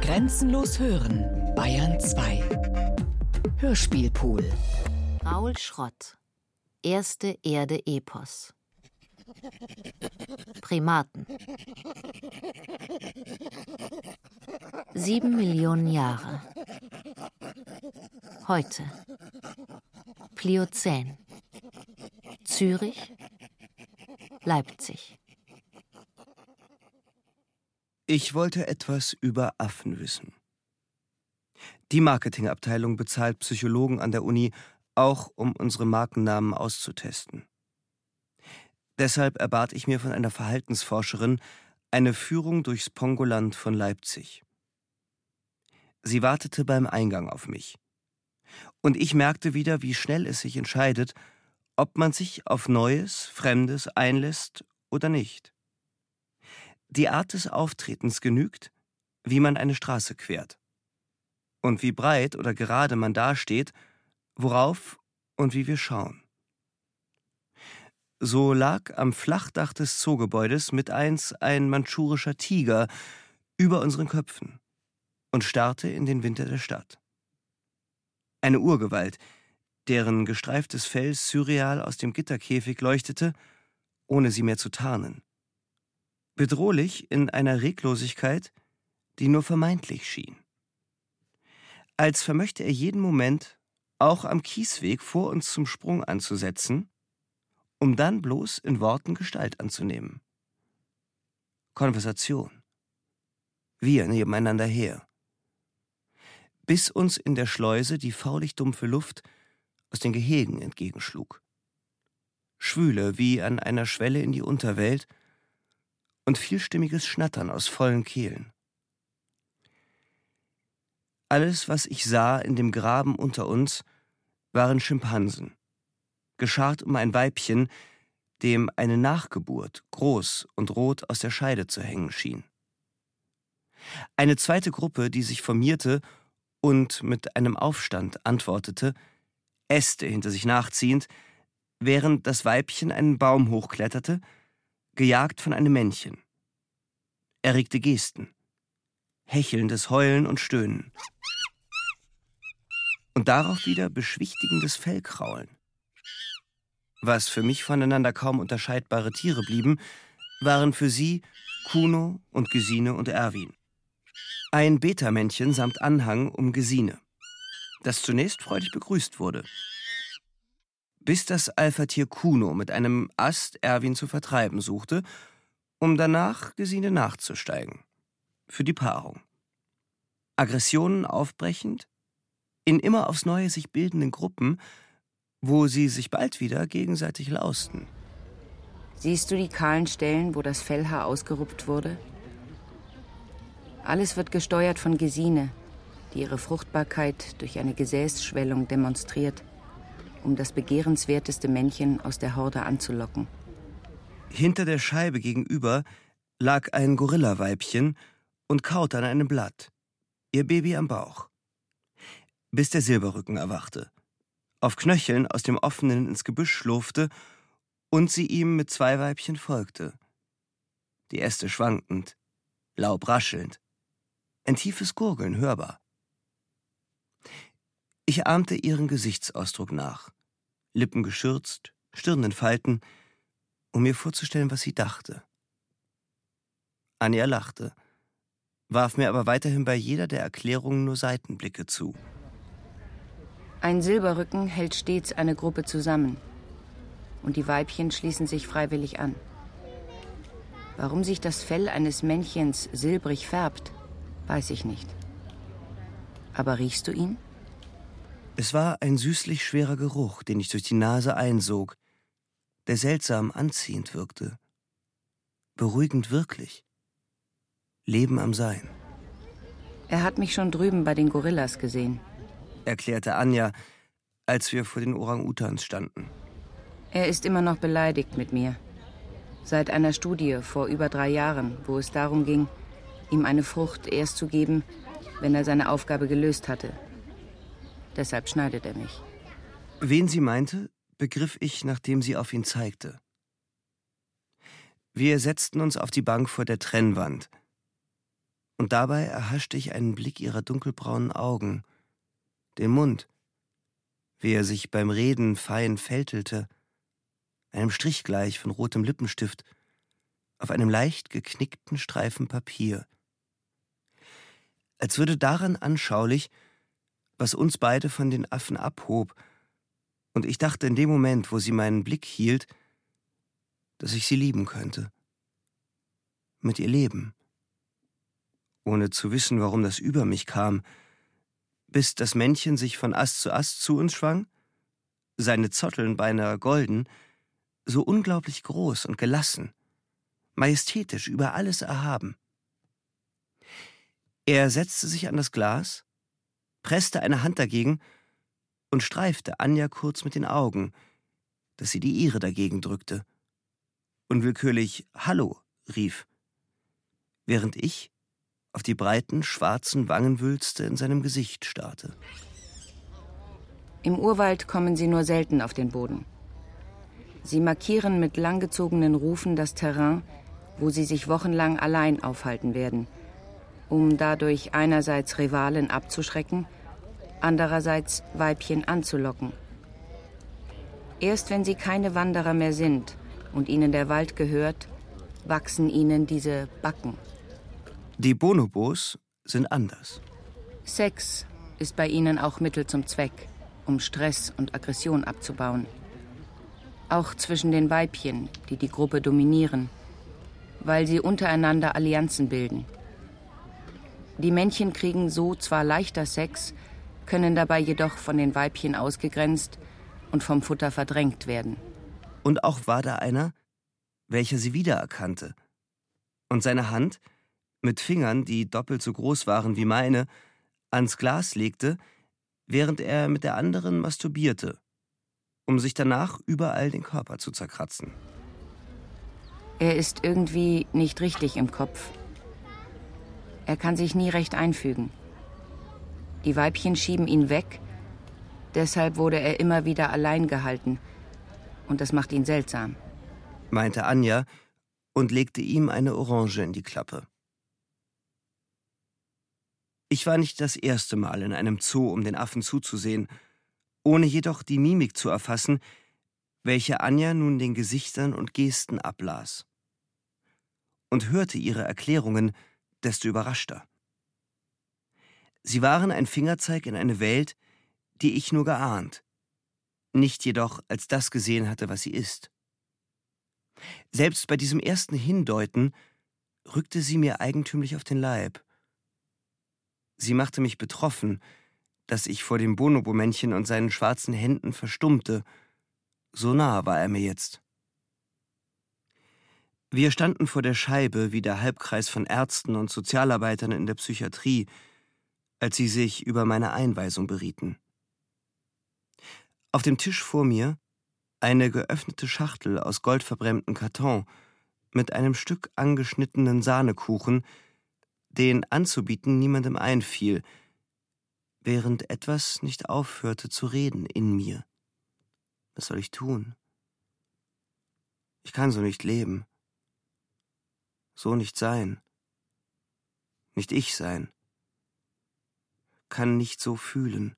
Grenzenlos hören, Bayern 2. Hörspielpool. Raul Schrott. Erste Erde Epos. Primaten. Sieben Millionen Jahre. Heute. Pliozän. Zürich. Leipzig. Ich wollte etwas über Affen wissen. Die Marketingabteilung bezahlt Psychologen an der Uni, auch um unsere Markennamen auszutesten. Deshalb erbat ich mir von einer Verhaltensforscherin eine Führung durchs Pongoland von Leipzig. Sie wartete beim Eingang auf mich. Und ich merkte wieder, wie schnell es sich entscheidet, ob man sich auf Neues, Fremdes einlässt oder nicht. Die Art des Auftretens genügt, wie man eine Straße quert. Und wie breit oder gerade man dasteht, worauf und wie wir schauen. So lag am Flachdach des Zoogebäudes mit eins ein mandschurischer Tiger über unseren Köpfen und starrte in den Winter der Stadt. Eine Urgewalt, deren gestreiftes Fell surreal aus dem Gitterkäfig leuchtete, ohne sie mehr zu tarnen. Bedrohlich in einer Reglosigkeit, die nur vermeintlich schien. Als vermöchte er jeden Moment, auch am Kiesweg vor uns zum Sprung anzusetzen, um dann bloß in Worten Gestalt anzunehmen. Konversation. Wir nebeneinander her. Bis uns in der Schleuse die faulig dumpfe Luft aus den Gehegen entgegenschlug. Schwüle wie an einer Schwelle in die Unterwelt und vielstimmiges Schnattern aus vollen Kehlen. Alles, was ich sah in dem Graben unter uns, waren Schimpansen, geschart um ein Weibchen, dem eine Nachgeburt groß und rot aus der Scheide zu hängen schien. Eine zweite Gruppe, die sich formierte und mit einem Aufstand antwortete, Äste hinter sich nachziehend, während das Weibchen einen Baum hochkletterte, gejagt von einem Männchen. Erregte Gesten, hechelndes Heulen und Stöhnen. Und darauf wieder beschwichtigendes Fellkraulen. Was für mich voneinander kaum unterscheidbare Tiere blieben, waren für sie Kuno und Gesine und Erwin. Ein Beta-Männchen samt Anhang um Gesine, das zunächst freudig begrüßt wurde. Bis das Alpha-Tier Kuno mit einem Ast Erwin zu vertreiben suchte, um danach Gesine nachzusteigen. Für die Paarung. Aggressionen aufbrechend, in immer aufs Neue sich bildenden Gruppen wo sie sich bald wieder gegenseitig lausten. Siehst du die kahlen Stellen, wo das Fellhaar ausgerupft wurde? Alles wird gesteuert von Gesine, die ihre Fruchtbarkeit durch eine Gesäßschwellung demonstriert, um das begehrenswerteste Männchen aus der Horde anzulocken. Hinter der Scheibe gegenüber lag ein Gorillaweibchen und kaute an einem Blatt, ihr Baby am Bauch. Bis der Silberrücken erwachte auf Knöcheln aus dem offenen ins Gebüsch schlurfte und sie ihm mit zwei Weibchen folgte. Die Äste schwankend, Laub raschelnd, ein tiefes Gurgeln hörbar. Ich ahmte ihren Gesichtsausdruck nach, Lippen geschürzt, Stirn in Falten, um mir vorzustellen, was sie dachte. Anja lachte, warf mir aber weiterhin bei jeder der Erklärungen nur Seitenblicke zu. Ein Silberrücken hält stets eine Gruppe zusammen. Und die Weibchen schließen sich freiwillig an. Warum sich das Fell eines Männchens silbrig färbt, weiß ich nicht. Aber riechst du ihn? Es war ein süßlich schwerer Geruch, den ich durch die Nase einsog, der seltsam anziehend wirkte. Beruhigend wirklich. Leben am Sein. Er hat mich schon drüben bei den Gorillas gesehen erklärte Anja, als wir vor den Orang-Utans standen. Er ist immer noch beleidigt mit mir. Seit einer Studie vor über drei Jahren, wo es darum ging, ihm eine Frucht erst zu geben, wenn er seine Aufgabe gelöst hatte. Deshalb schneidet er mich. Wen sie meinte, begriff ich, nachdem sie auf ihn zeigte. Wir setzten uns auf die Bank vor der Trennwand. Und dabei erhaschte ich einen Blick ihrer dunkelbraunen Augen, den Mund, wie er sich beim Reden fein fältelte, einem Strich gleich von rotem Lippenstift, auf einem leicht geknickten Streifen Papier. Als würde daran anschaulich, was uns beide von den Affen abhob, und ich dachte in dem Moment, wo sie meinen Blick hielt, dass ich sie lieben könnte. Mit ihr leben. Ohne zu wissen, warum das über mich kam, bis das Männchen sich von Ast zu Ast zu uns schwang, seine Zotteln beinahe golden, so unglaublich groß und gelassen, majestätisch über alles erhaben. Er setzte sich an das Glas, presste eine Hand dagegen und streifte Anja kurz mit den Augen, dass sie die ihre dagegen drückte, unwillkürlich Hallo rief, während ich auf die breiten, schwarzen Wangenwülste in seinem Gesicht starrte. Im Urwald kommen sie nur selten auf den Boden. Sie markieren mit langgezogenen Rufen das Terrain, wo sie sich wochenlang allein aufhalten werden, um dadurch einerseits Rivalen abzuschrecken, andererseits Weibchen anzulocken. Erst wenn sie keine Wanderer mehr sind und ihnen der Wald gehört, wachsen ihnen diese Backen. Die Bonobos sind anders. Sex ist bei ihnen auch Mittel zum Zweck, um Stress und Aggression abzubauen. Auch zwischen den Weibchen, die die Gruppe dominieren, weil sie untereinander Allianzen bilden. Die Männchen kriegen so zwar leichter Sex, können dabei jedoch von den Weibchen ausgegrenzt und vom Futter verdrängt werden. Und auch war da einer, welcher sie wiedererkannte. Und seine Hand, mit Fingern, die doppelt so groß waren wie meine, ans Glas legte, während er mit der anderen masturbierte, um sich danach überall den Körper zu zerkratzen. Er ist irgendwie nicht richtig im Kopf. Er kann sich nie recht einfügen. Die Weibchen schieben ihn weg, deshalb wurde er immer wieder allein gehalten, und das macht ihn seltsam, meinte Anja und legte ihm eine Orange in die Klappe. Ich war nicht das erste Mal in einem Zoo, um den Affen zuzusehen, ohne jedoch die Mimik zu erfassen, welche Anja nun den Gesichtern und Gesten ablas. Und hörte ihre Erklärungen, desto überraschter. Sie waren ein Fingerzeig in eine Welt, die ich nur geahnt, nicht jedoch als das gesehen hatte, was sie ist. Selbst bei diesem ersten Hindeuten rückte sie mir eigentümlich auf den Leib. Sie machte mich betroffen, dass ich vor dem Bonobo-Männchen und seinen schwarzen Händen verstummte. So nah war er mir jetzt. Wir standen vor der Scheibe wie der Halbkreis von Ärzten und Sozialarbeitern in der Psychiatrie, als sie sich über meine Einweisung berieten. Auf dem Tisch vor mir eine geöffnete Schachtel aus goldverbrämtem Karton mit einem Stück angeschnittenen Sahnekuchen, den anzubieten niemandem einfiel, während etwas nicht aufhörte zu reden in mir. Was soll ich tun? Ich kann so nicht leben. So nicht sein. Nicht ich sein. Kann nicht so fühlen.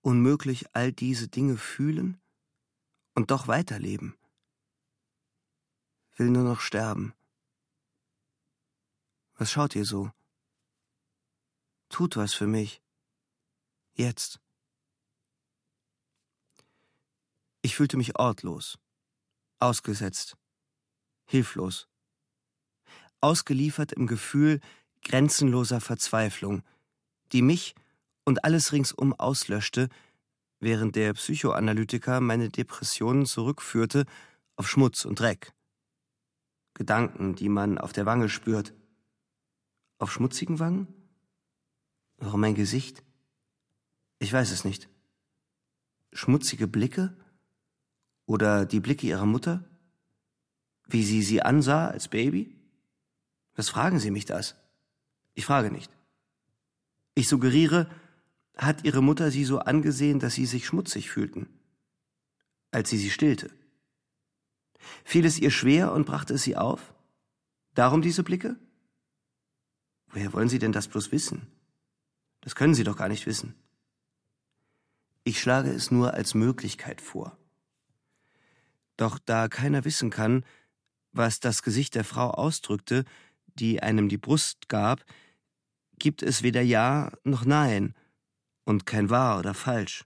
Unmöglich all diese Dinge fühlen und doch weiterleben. Will nur noch sterben. Was schaut ihr so? Tut was für mich. Jetzt. Ich fühlte mich ortlos, ausgesetzt, hilflos, ausgeliefert im Gefühl grenzenloser Verzweiflung, die mich und alles ringsum auslöschte, während der Psychoanalytiker meine Depressionen zurückführte auf Schmutz und Dreck. Gedanken, die man auf der Wange spürt, auf schmutzigen Wangen? Warum mein Gesicht? Ich weiß es nicht. Schmutzige Blicke? Oder die Blicke ihrer Mutter? Wie sie sie ansah als Baby? Was fragen Sie mich das? Ich frage nicht. Ich suggeriere, hat Ihre Mutter Sie so angesehen, dass Sie sich schmutzig fühlten, als sie sie stillte? Fiel es ihr schwer und brachte es sie auf? Darum diese Blicke? Woher wollen Sie denn das bloß wissen? Das können Sie doch gar nicht wissen. Ich schlage es nur als Möglichkeit vor. Doch da keiner wissen kann, was das Gesicht der Frau ausdrückte, die einem die Brust gab, gibt es weder Ja noch Nein und kein wahr oder falsch.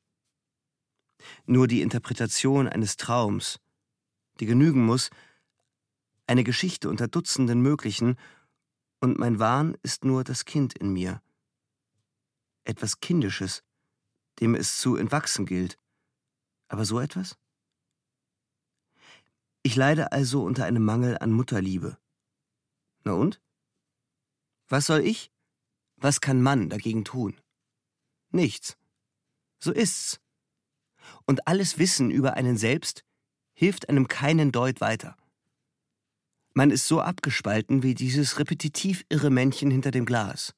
Nur die Interpretation eines Traums, die genügen muss, eine Geschichte unter Dutzenden möglichen, und mein Wahn ist nur das Kind in mir. Etwas Kindisches, dem es zu entwachsen gilt. Aber so etwas? Ich leide also unter einem Mangel an Mutterliebe. Na und? Was soll ich? Was kann man dagegen tun? Nichts. So ist's. Und alles Wissen über einen selbst hilft einem keinen Deut weiter. Man ist so abgespalten wie dieses repetitiv irre Männchen hinter dem Glas.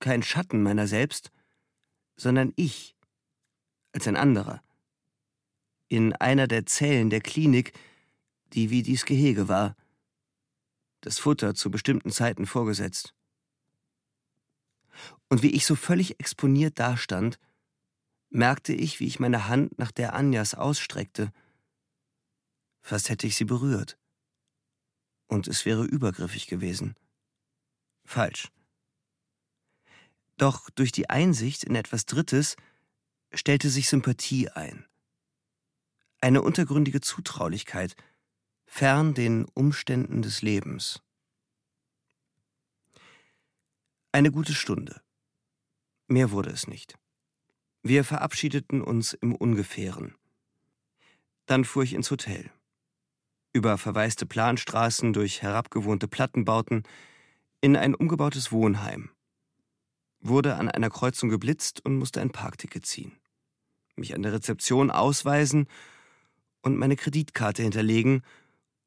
Kein Schatten meiner selbst, sondern ich als ein anderer. In einer der Zellen der Klinik, die wie dies Gehege war. Das Futter zu bestimmten Zeiten vorgesetzt. Und wie ich so völlig exponiert dastand, merkte ich, wie ich meine Hand nach der Anjas ausstreckte. Fast hätte ich sie berührt. Und es wäre übergriffig gewesen. Falsch. Doch durch die Einsicht in etwas Drittes stellte sich Sympathie ein. Eine untergründige Zutraulichkeit, fern den Umständen des Lebens. Eine gute Stunde. Mehr wurde es nicht. Wir verabschiedeten uns im Ungefähren. Dann fuhr ich ins Hotel. Über verwaiste Planstraßen, durch herabgewohnte Plattenbauten, in ein umgebautes Wohnheim wurde an einer Kreuzung geblitzt und musste ein Parkticket ziehen. Mich an der Rezeption ausweisen und meine Kreditkarte hinterlegen,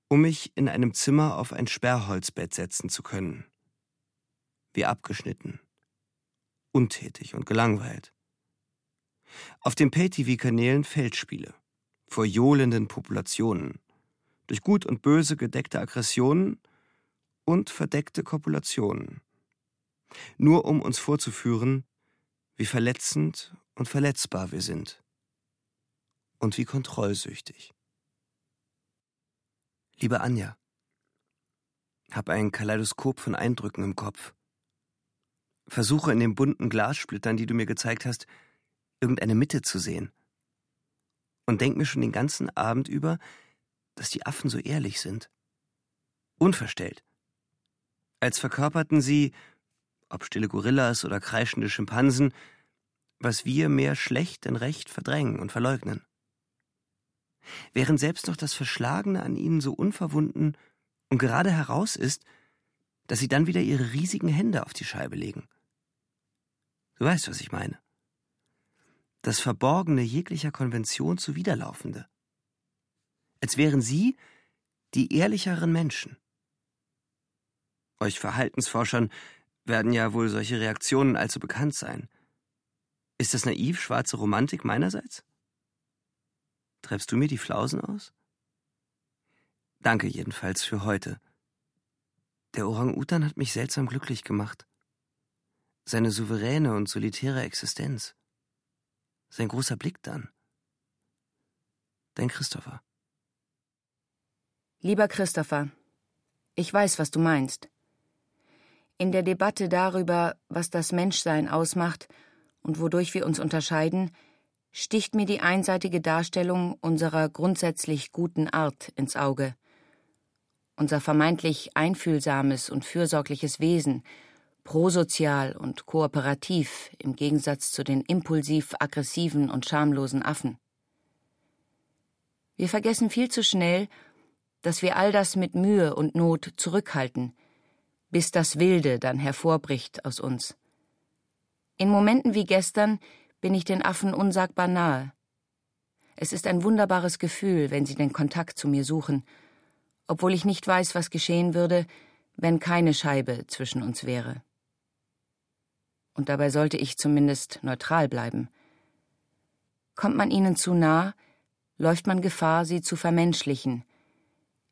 um mich in einem Zimmer auf ein Sperrholzbett setzen zu können. Wie abgeschnitten, untätig und gelangweilt. Auf den Pay-TV-Kanälen Feldspiele, vor johlenden Populationen, durch gut und böse gedeckte Aggressionen und verdeckte Kopulationen nur um uns vorzuführen, wie verletzend und verletzbar wir sind und wie kontrollsüchtig. Liebe Anja, hab ein Kaleidoskop von Eindrücken im Kopf. Versuche in den bunten Glassplittern, die du mir gezeigt hast, irgendeine Mitte zu sehen. Und denk mir schon den ganzen Abend über, dass die Affen so ehrlich sind. Unverstellt. Als verkörperten sie ob stille Gorillas oder kreischende Schimpansen, was wir mehr schlecht denn recht verdrängen und verleugnen. Während selbst noch das Verschlagene an ihnen so unverwunden und gerade heraus ist, dass sie dann wieder ihre riesigen Hände auf die Scheibe legen. Du weißt, was ich meine. Das Verborgene jeglicher Konvention zuwiderlaufende. Als wären sie die ehrlicheren Menschen. Euch Verhaltensforschern werden ja wohl solche Reaktionen allzu bekannt sein. Ist das naiv, schwarze Romantik meinerseits? Treibst du mir die Flausen aus? Danke jedenfalls für heute. Der Orang-Utan hat mich seltsam glücklich gemacht. Seine souveräne und solitäre Existenz. Sein großer Blick dann. Dein Christopher. Lieber Christopher, ich weiß, was du meinst. In der Debatte darüber, was das Menschsein ausmacht und wodurch wir uns unterscheiden, sticht mir die einseitige Darstellung unserer grundsätzlich guten Art ins Auge. Unser vermeintlich einfühlsames und fürsorgliches Wesen, prosozial und kooperativ im Gegensatz zu den impulsiv aggressiven und schamlosen Affen. Wir vergessen viel zu schnell, dass wir all das mit Mühe und Not zurückhalten – bis das Wilde dann hervorbricht aus uns. In Momenten wie gestern bin ich den Affen unsagbar nahe. Es ist ein wunderbares Gefühl, wenn sie den Kontakt zu mir suchen, obwohl ich nicht weiß, was geschehen würde, wenn keine Scheibe zwischen uns wäre. Und dabei sollte ich zumindest neutral bleiben. Kommt man ihnen zu nah, läuft man Gefahr, sie zu vermenschlichen.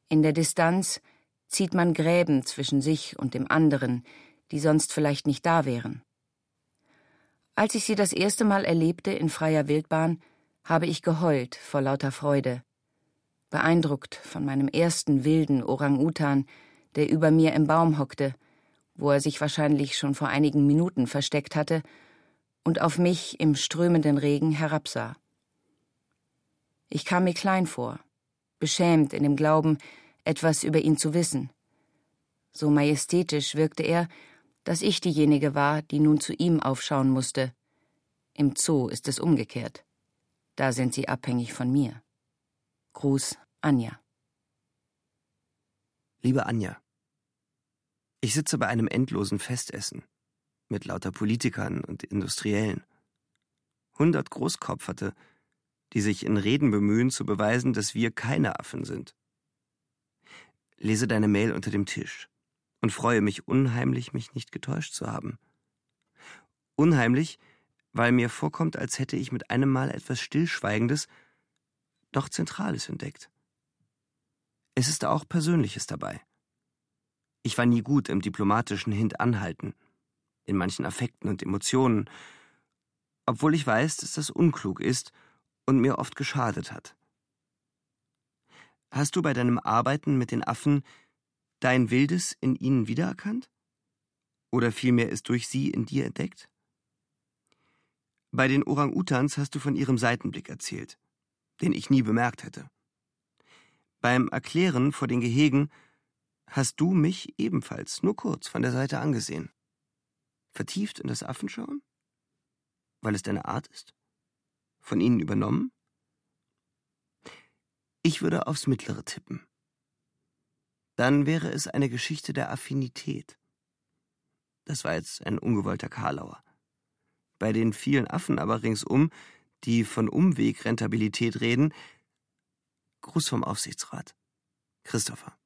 In der Distanz zieht man Gräben zwischen sich und dem anderen, die sonst vielleicht nicht da wären. Als ich sie das erste Mal erlebte in freier Wildbahn, habe ich geheult vor lauter Freude, beeindruckt von meinem ersten wilden Orang-Utan, der über mir im Baum hockte, wo er sich wahrscheinlich schon vor einigen Minuten versteckt hatte und auf mich im strömenden Regen herabsah. Ich kam mir klein vor, beschämt in dem Glauben, etwas über ihn zu wissen. So majestätisch wirkte er, dass ich diejenige war, die nun zu ihm aufschauen musste. Im Zoo ist es umgekehrt. Da sind sie abhängig von mir. Gruß, Anja. Liebe Anja, ich sitze bei einem endlosen Festessen mit lauter Politikern und Industriellen. Hundert Großkopferte, die sich in Reden bemühen zu beweisen, dass wir keine Affen sind. Lese deine Mail unter dem Tisch und freue mich unheimlich, mich nicht getäuscht zu haben. Unheimlich, weil mir vorkommt, als hätte ich mit einem Mal etwas Stillschweigendes, doch Zentrales entdeckt. Es ist auch Persönliches dabei. Ich war nie gut im diplomatischen Hintanhalten, in manchen Affekten und Emotionen, obwohl ich weiß, dass das unklug ist und mir oft geschadet hat. Hast du bei deinem Arbeiten mit den Affen dein Wildes in ihnen wiedererkannt? Oder vielmehr es durch sie in dir entdeckt? Bei den Orang-Utans hast du von ihrem Seitenblick erzählt, den ich nie bemerkt hätte. Beim Erklären vor den Gehegen hast du mich ebenfalls nur kurz von der Seite angesehen. Vertieft in das Affenschauen? Weil es deine Art ist? Von ihnen übernommen? Ich würde aufs Mittlere tippen dann wäre es eine Geschichte der Affinität. Das war jetzt ein ungewollter Karlauer. Bei den vielen Affen aber ringsum, die von Umwegrentabilität reden, Gruß vom Aufsichtsrat. Christopher.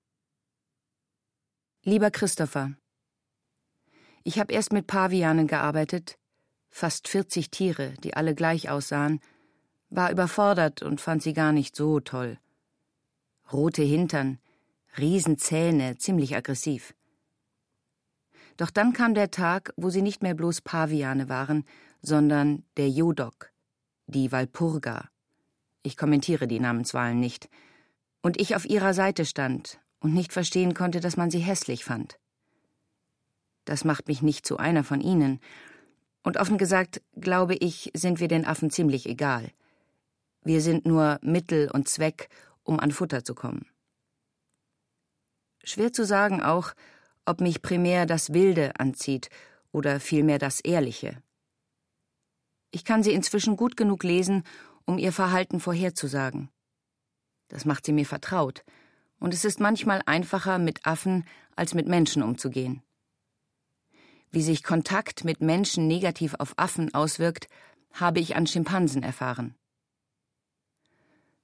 Lieber Christopher, ich habe erst mit Pavianen gearbeitet, fast 40 Tiere, die alle gleich aussahen, war überfordert und fand sie gar nicht so toll. Rote Hintern, Riesenzähne, ziemlich aggressiv. Doch dann kam der Tag, wo sie nicht mehr bloß Paviane waren, sondern der Jodok, die Walpurga. Ich kommentiere die Namenswahlen nicht. Und ich auf ihrer Seite stand und nicht verstehen konnte, dass man sie hässlich fand. Das macht mich nicht zu einer von ihnen. Und offen gesagt, glaube ich, sind wir den Affen ziemlich egal. Wir sind nur Mittel und Zweck, um an Futter zu kommen. Schwer zu sagen auch, ob mich primär das Wilde anzieht oder vielmehr das Ehrliche. Ich kann sie inzwischen gut genug lesen, um ihr Verhalten vorherzusagen. Das macht sie mir vertraut, und es ist manchmal einfacher, mit Affen als mit Menschen umzugehen. Wie sich Kontakt mit Menschen negativ auf Affen auswirkt, habe ich an Schimpansen erfahren.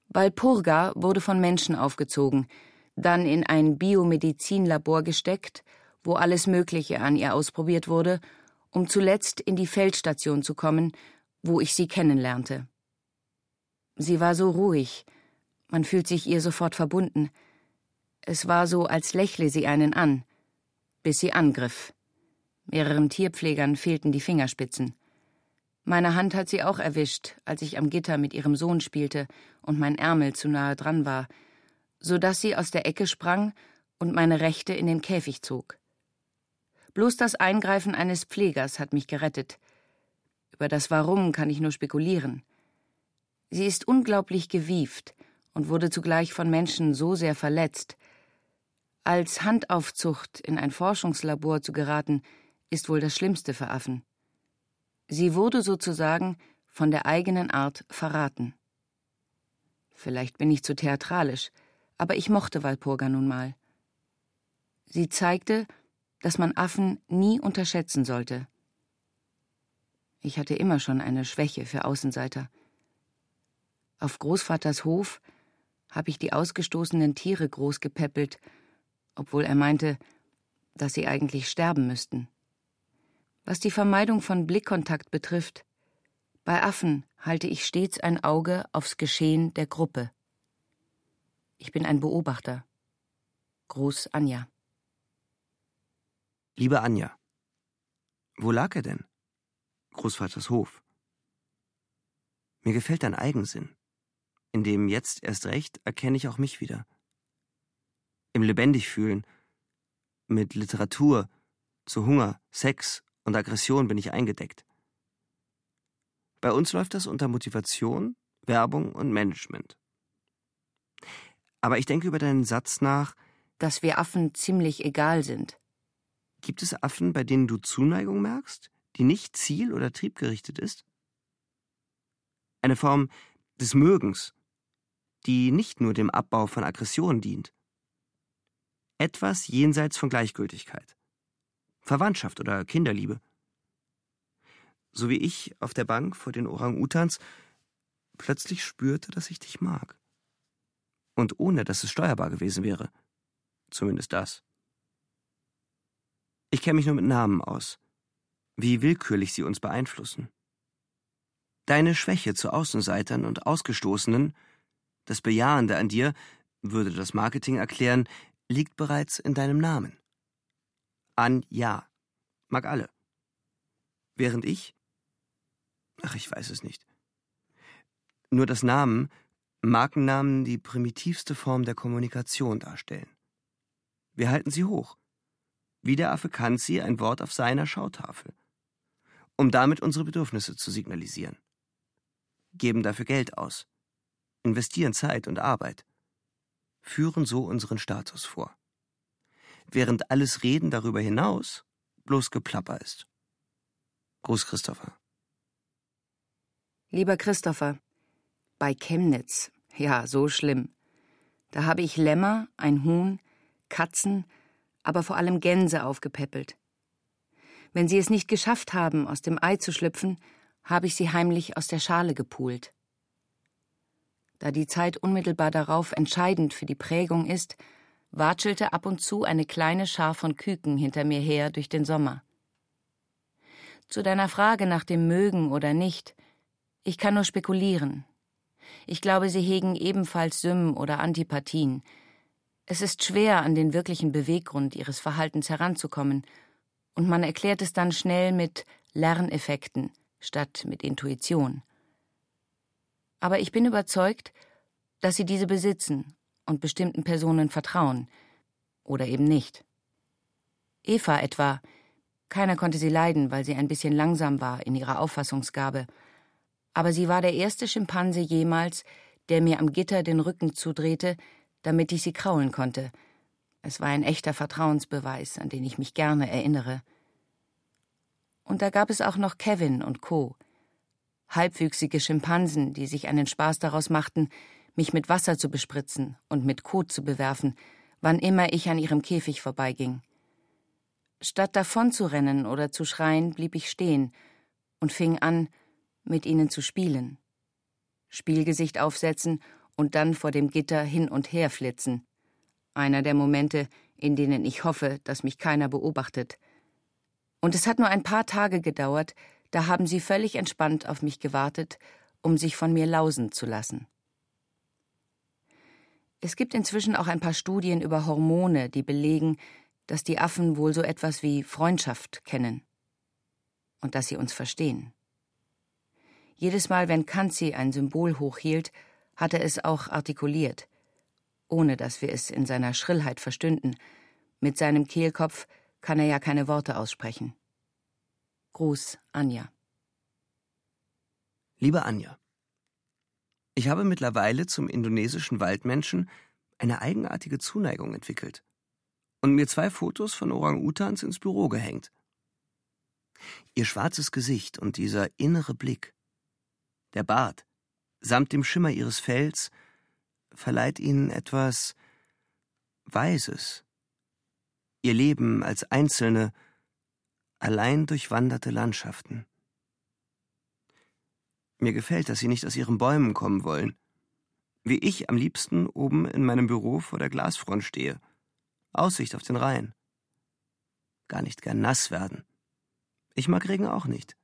Walpurga wurde von Menschen aufgezogen, dann in ein Biomedizinlabor gesteckt, wo alles Mögliche an ihr ausprobiert wurde, um zuletzt in die Feldstation zu kommen, wo ich sie kennenlernte. Sie war so ruhig, man fühlt sich ihr sofort verbunden. Es war so, als lächle sie einen an, bis sie angriff. Mehreren Tierpflegern fehlten die Fingerspitzen. Meine Hand hat sie auch erwischt, als ich am Gitter mit ihrem Sohn spielte und mein Ärmel zu nahe dran war, so dass sie aus der Ecke sprang und meine Rechte in den Käfig zog. Bloß das Eingreifen eines Pflegers hat mich gerettet. Über das Warum kann ich nur spekulieren. Sie ist unglaublich gewieft und wurde zugleich von Menschen so sehr verletzt. Als Handaufzucht in ein Forschungslabor zu geraten, ist wohl das Schlimmste für Affen. Sie wurde sozusagen von der eigenen Art verraten. Vielleicht bin ich zu theatralisch, aber ich mochte Walpurga nun mal. Sie zeigte, dass man Affen nie unterschätzen sollte. Ich hatte immer schon eine Schwäche für Außenseiter. Auf Großvaters Hof habe ich die ausgestoßenen Tiere großgepäppelt, obwohl er meinte, dass sie eigentlich sterben müssten. Was die Vermeidung von Blickkontakt betrifft, bei Affen halte ich stets ein Auge aufs Geschehen der Gruppe. Ich bin ein Beobachter. Gruß Anja. Liebe Anja, Wo lag er denn? Großvaters Hof. Mir gefällt dein Eigensinn. In dem jetzt erst recht erkenne ich auch mich wieder. Im Lebendigfühlen, mit Literatur, zu Hunger, Sex und Aggression bin ich eingedeckt. Bei uns läuft das unter Motivation, Werbung und Management. Aber ich denke über deinen Satz nach, dass wir Affen ziemlich egal sind. Gibt es Affen, bei denen du Zuneigung merkst, die nicht ziel- oder triebgerichtet ist? Eine Form des Mögens, die nicht nur dem Abbau von Aggressionen dient. Etwas jenseits von Gleichgültigkeit. Verwandtschaft oder Kinderliebe. So wie ich auf der Bank vor den Orang-Utans plötzlich spürte, dass ich dich mag. Und ohne, dass es steuerbar gewesen wäre. Zumindest das. Ich kenne mich nur mit Namen aus. Wie willkürlich sie uns beeinflussen. Deine Schwäche zu Außenseitern und Ausgestoßenen, das Bejahende an dir, würde das Marketing erklären, liegt bereits in deinem Namen. An ja. Mag alle. Während ich? Ach, ich weiß es nicht. Nur dass Namen, Markennamen die primitivste Form der Kommunikation darstellen. Wir halten sie hoch. Wie der Affe Kanzi ein Wort auf seiner Schautafel. Um damit unsere Bedürfnisse zu signalisieren. Geben dafür Geld aus. Investieren Zeit und Arbeit. Führen so unseren Status vor. Während alles Reden darüber hinaus bloß Geplapper ist. Gruß Christopher. Lieber Christopher, bei Chemnitz, ja, so schlimm. Da habe ich Lämmer, ein Huhn, Katzen, aber vor allem Gänse aufgepäppelt. Wenn sie es nicht geschafft haben, aus dem Ei zu schlüpfen, habe ich sie heimlich aus der Schale gepult. Da die Zeit unmittelbar darauf entscheidend für die Prägung ist, watschelte ab und zu eine kleine Schar von Küken hinter mir her durch den Sommer. Zu deiner Frage nach dem Mögen oder nicht, ich kann nur spekulieren. Ich glaube, sie hegen ebenfalls Symmen oder Antipathien. Es ist schwer, an den wirklichen Beweggrund ihres Verhaltens heranzukommen, und man erklärt es dann schnell mit Lerneffekten statt mit Intuition. Aber ich bin überzeugt, dass sie diese besitzen und bestimmten Personen vertrauen. Oder eben nicht. Eva etwa. Keiner konnte sie leiden, weil sie ein bisschen langsam war in ihrer Auffassungsgabe aber sie war der erste Schimpanse jemals, der mir am Gitter den Rücken zudrehte, damit ich sie kraulen konnte. Es war ein echter Vertrauensbeweis, an den ich mich gerne erinnere. Und da gab es auch noch Kevin und Co. Halbwüchsige Schimpansen, die sich einen Spaß daraus machten, mich mit Wasser zu bespritzen und mit Kot zu bewerfen, wann immer ich an ihrem Käfig vorbeiging. Statt davonzurennen oder zu schreien, blieb ich stehen und fing an, mit ihnen zu spielen. Spielgesicht aufsetzen und dann vor dem Gitter hin und her flitzen. Einer der Momente, in denen ich hoffe, dass mich keiner beobachtet. Und es hat nur ein paar Tage gedauert, da haben sie völlig entspannt auf mich gewartet, um sich von mir lausen zu lassen. Es gibt inzwischen auch ein paar Studien über Hormone, die belegen, dass die Affen wohl so etwas wie Freundschaft kennen und dass sie uns verstehen. Jedes Mal, wenn Kanzi ein Symbol hochhielt, hat er es auch artikuliert, ohne dass wir es in seiner Schrillheit verstünden. Mit seinem Kehlkopf kann er ja keine Worte aussprechen. Gruß, Anja. Liebe Anja, ich habe mittlerweile zum indonesischen Waldmenschen eine eigenartige Zuneigung entwickelt und mir zwei Fotos von Orang-Utans ins Büro gehängt. Ihr schwarzes Gesicht und dieser innere Blick, der Bart, samt dem Schimmer ihres Fells, verleiht ihnen etwas Weises. Ihr Leben als einzelne, allein durchwanderte Landschaften. Mir gefällt, dass sie nicht aus ihren Bäumen kommen wollen. Wie ich am liebsten oben in meinem Büro vor der Glasfront stehe. Aussicht auf den Rhein. Gar nicht gern nass werden. Ich mag Regen auch nicht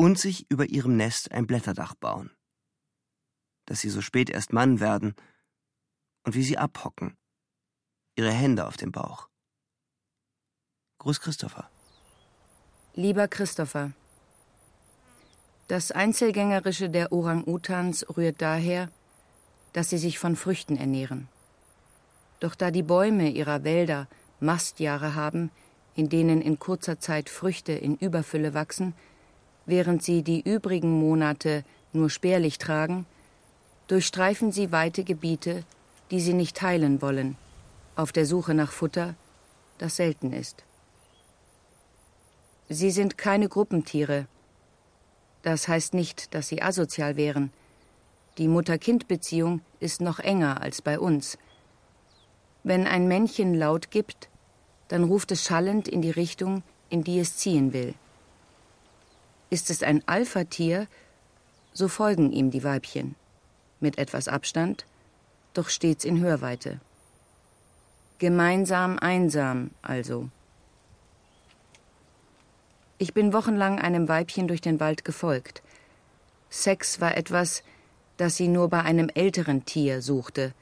und sich über ihrem Nest ein Blätterdach bauen. Dass sie so spät erst Mann werden und wie sie abhocken, ihre Hände auf dem Bauch. Gruß Christopher. Lieber Christopher, das Einzelgängerische der Orang-Utans rührt daher, dass sie sich von Früchten ernähren. Doch da die Bäume ihrer Wälder Mastjahre haben, in denen in kurzer Zeit Früchte in Überfülle wachsen, während sie die übrigen Monate nur spärlich tragen, durchstreifen sie weite Gebiete, die sie nicht teilen wollen, auf der Suche nach Futter, das selten ist. Sie sind keine Gruppentiere. Das heißt nicht, dass sie asozial wären. Die Mutter-Kind-Beziehung ist noch enger als bei uns. Wenn ein Männchen laut gibt, dann ruft es schallend in die Richtung, in die es ziehen will. Ist es ein Alpha-Tier, so folgen ihm die Weibchen. Mit etwas Abstand, doch stets in Hörweite. Gemeinsam einsam also. Ich bin wochenlang einem Weibchen durch den Wald gefolgt. Sex war etwas, das sie nur bei einem älteren Tier suchte.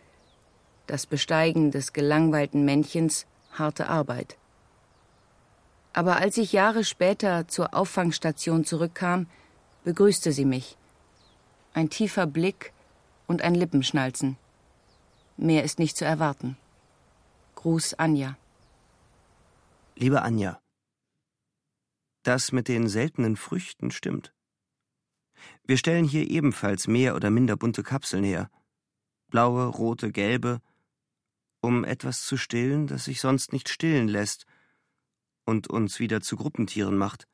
Das Besteigen des gelangweilten Männchens harte Arbeit. Aber als ich Jahre später zur Auffangstation zurückkam, begrüßte sie mich. Ein tiefer Blick und ein Lippenschnalzen. Mehr ist nicht zu erwarten. Gruß Anja. Liebe Anja, das mit den seltenen Früchten stimmt. Wir stellen hier ebenfalls mehr oder minder bunte Kapseln her. Blaue, rote, gelbe, um etwas zu stillen, das sich sonst nicht stillen lässt und uns wieder zu Gruppentieren macht.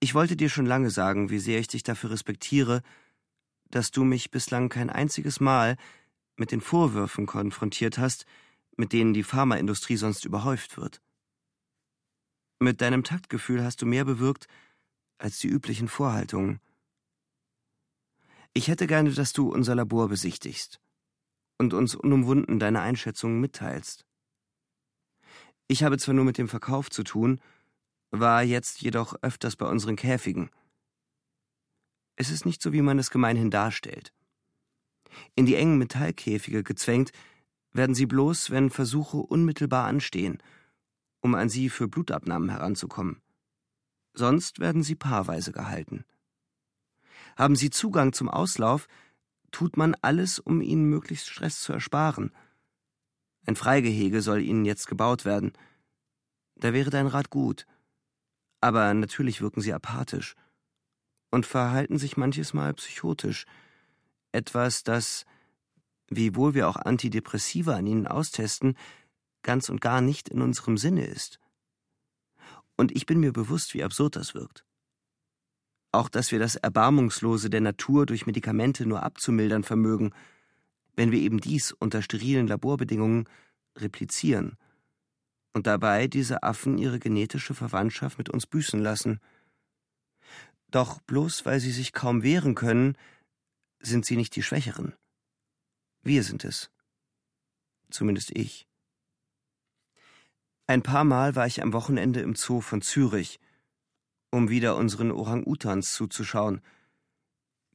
Ich wollte dir schon lange sagen, wie sehr ich dich dafür respektiere, dass du mich bislang kein einziges Mal mit den Vorwürfen konfrontiert hast, mit denen die Pharmaindustrie sonst überhäuft wird. Mit deinem Taktgefühl hast du mehr bewirkt als die üblichen Vorhaltungen. Ich hätte gerne, dass du unser Labor besichtigst und uns unumwunden deine Einschätzungen mitteilst. Ich habe zwar nur mit dem Verkauf zu tun, war jetzt jedoch öfters bei unseren Käfigen. Es ist nicht so, wie man es gemeinhin darstellt. In die engen Metallkäfige gezwängt, werden sie bloß, wenn Versuche unmittelbar anstehen, um an sie für Blutabnahmen heranzukommen. Sonst werden sie paarweise gehalten. Haben sie Zugang zum Auslauf, tut man alles, um ihnen möglichst Stress zu ersparen. Ein Freigehege soll ihnen jetzt gebaut werden. Da wäre dein Rat gut. Aber natürlich wirken sie apathisch und verhalten sich manches Mal psychotisch. Etwas, das, wiewohl wir auch Antidepressiva an ihnen austesten, ganz und gar nicht in unserem Sinne ist. Und ich bin mir bewusst, wie absurd das wirkt. Auch dass wir das Erbarmungslose der Natur durch Medikamente nur abzumildern vermögen, wenn wir eben dies unter sterilen Laborbedingungen replizieren und dabei diese Affen ihre genetische Verwandtschaft mit uns büßen lassen. Doch bloß weil sie sich kaum wehren können, sind sie nicht die Schwächeren. Wir sind es. Zumindest ich. Ein paar Mal war ich am Wochenende im Zoo von Zürich um wieder unseren Orang-Utans zuzuschauen.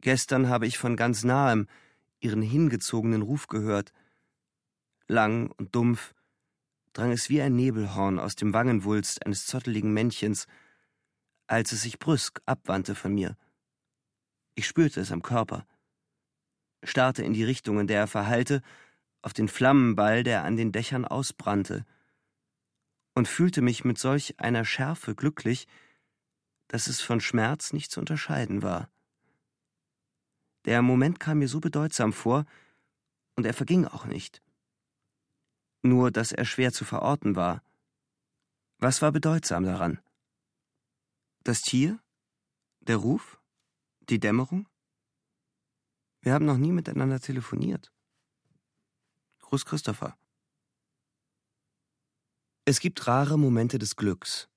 Gestern habe ich von ganz nahem ihren hingezogenen Ruf gehört. Lang und dumpf drang es wie ein Nebelhorn aus dem Wangenwulst eines zotteligen Männchens, als es sich brüsk abwandte von mir. Ich spürte es am Körper, starrte in die Richtung, in der er verhallte, auf den Flammenball, der an den Dächern ausbrannte, und fühlte mich mit solch einer Schärfe glücklich, dass es von Schmerz nicht zu unterscheiden war. Der Moment kam mir so bedeutsam vor, und er verging auch nicht. Nur, dass er schwer zu verorten war. Was war bedeutsam daran? Das Tier? Der Ruf? Die Dämmerung? Wir haben noch nie miteinander telefoniert. Gruß Christopher. Es gibt rare Momente des Glücks,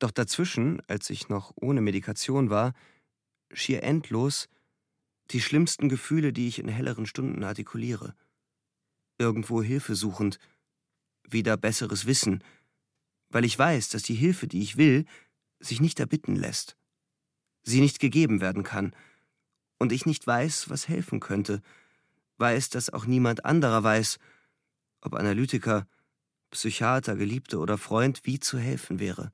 doch dazwischen, als ich noch ohne Medikation war, schier endlos die schlimmsten Gefühle, die ich in helleren Stunden artikuliere. Irgendwo Hilfe suchend, wieder besseres Wissen, weil ich weiß, dass die Hilfe, die ich will, sich nicht erbitten lässt, sie nicht gegeben werden kann, und ich nicht weiß, was helfen könnte, weiß, dass auch niemand anderer weiß, ob Analytiker, Psychiater, Geliebte oder Freund, wie zu helfen wäre.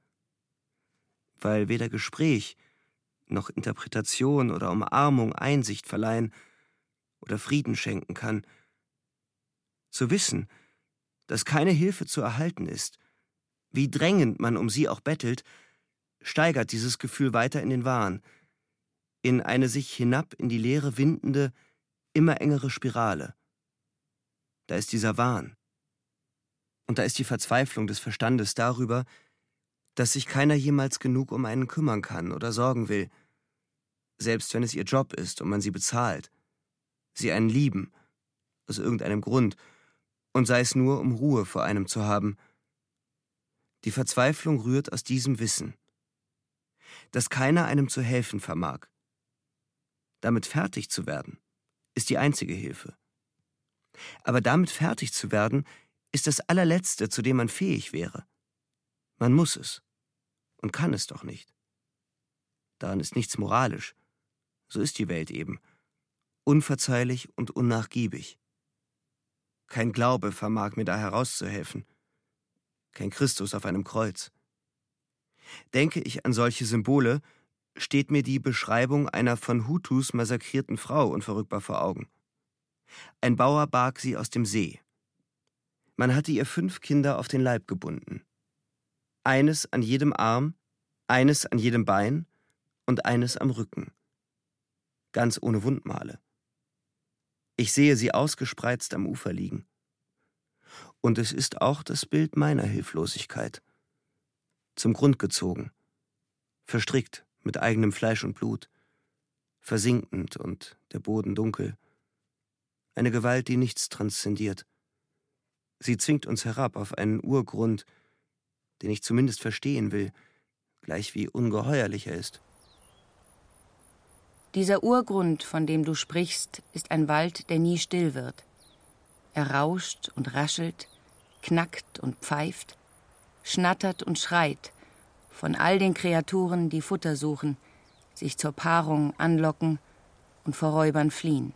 weil weder Gespräch noch Interpretation oder Umarmung Einsicht verleihen oder Frieden schenken kann. Zu wissen, dass keine Hilfe zu erhalten ist, wie drängend man um sie auch bettelt, steigert dieses Gefühl weiter in den Wahn, in eine sich hinab in die Leere windende, immer engere Spirale. Da ist dieser Wahn. Und da ist die Verzweiflung des Verstandes darüber, dass sich keiner jemals genug um einen kümmern kann oder sorgen will, selbst wenn es ihr Job ist und man sie bezahlt, sie einen lieben, aus irgendeinem Grund, und sei es nur, um Ruhe vor einem zu haben. Die Verzweiflung rührt aus diesem Wissen, dass keiner einem zu helfen vermag. Damit fertig zu werden, ist die einzige Hilfe. Aber damit fertig zu werden, ist das allerletzte, zu dem man fähig wäre. Man muss es und kann es doch nicht. Daran ist nichts moralisch. So ist die Welt eben. Unverzeihlich und unnachgiebig. Kein Glaube vermag mir da herauszuhelfen. Kein Christus auf einem Kreuz. Denke ich an solche Symbole, steht mir die Beschreibung einer von Hutus massakrierten Frau unverrückbar vor Augen. Ein Bauer barg sie aus dem See. Man hatte ihr fünf Kinder auf den Leib gebunden. Eines an jedem Arm, eines an jedem Bein und eines am Rücken. Ganz ohne Wundmale. Ich sehe sie ausgespreizt am Ufer liegen. Und es ist auch das Bild meiner Hilflosigkeit. Zum Grund gezogen, verstrickt mit eigenem Fleisch und Blut, versinkend und der Boden dunkel. Eine Gewalt, die nichts transzendiert. Sie zwingt uns herab auf einen Urgrund, den ich zumindest verstehen will, gleich wie ungeheuerlich er ist. Dieser Urgrund, von dem du sprichst, ist ein Wald, der nie still wird. Er rauscht und raschelt, knackt und pfeift, schnattert und schreit von all den Kreaturen, die Futter suchen, sich zur Paarung anlocken und vor Räubern fliehen.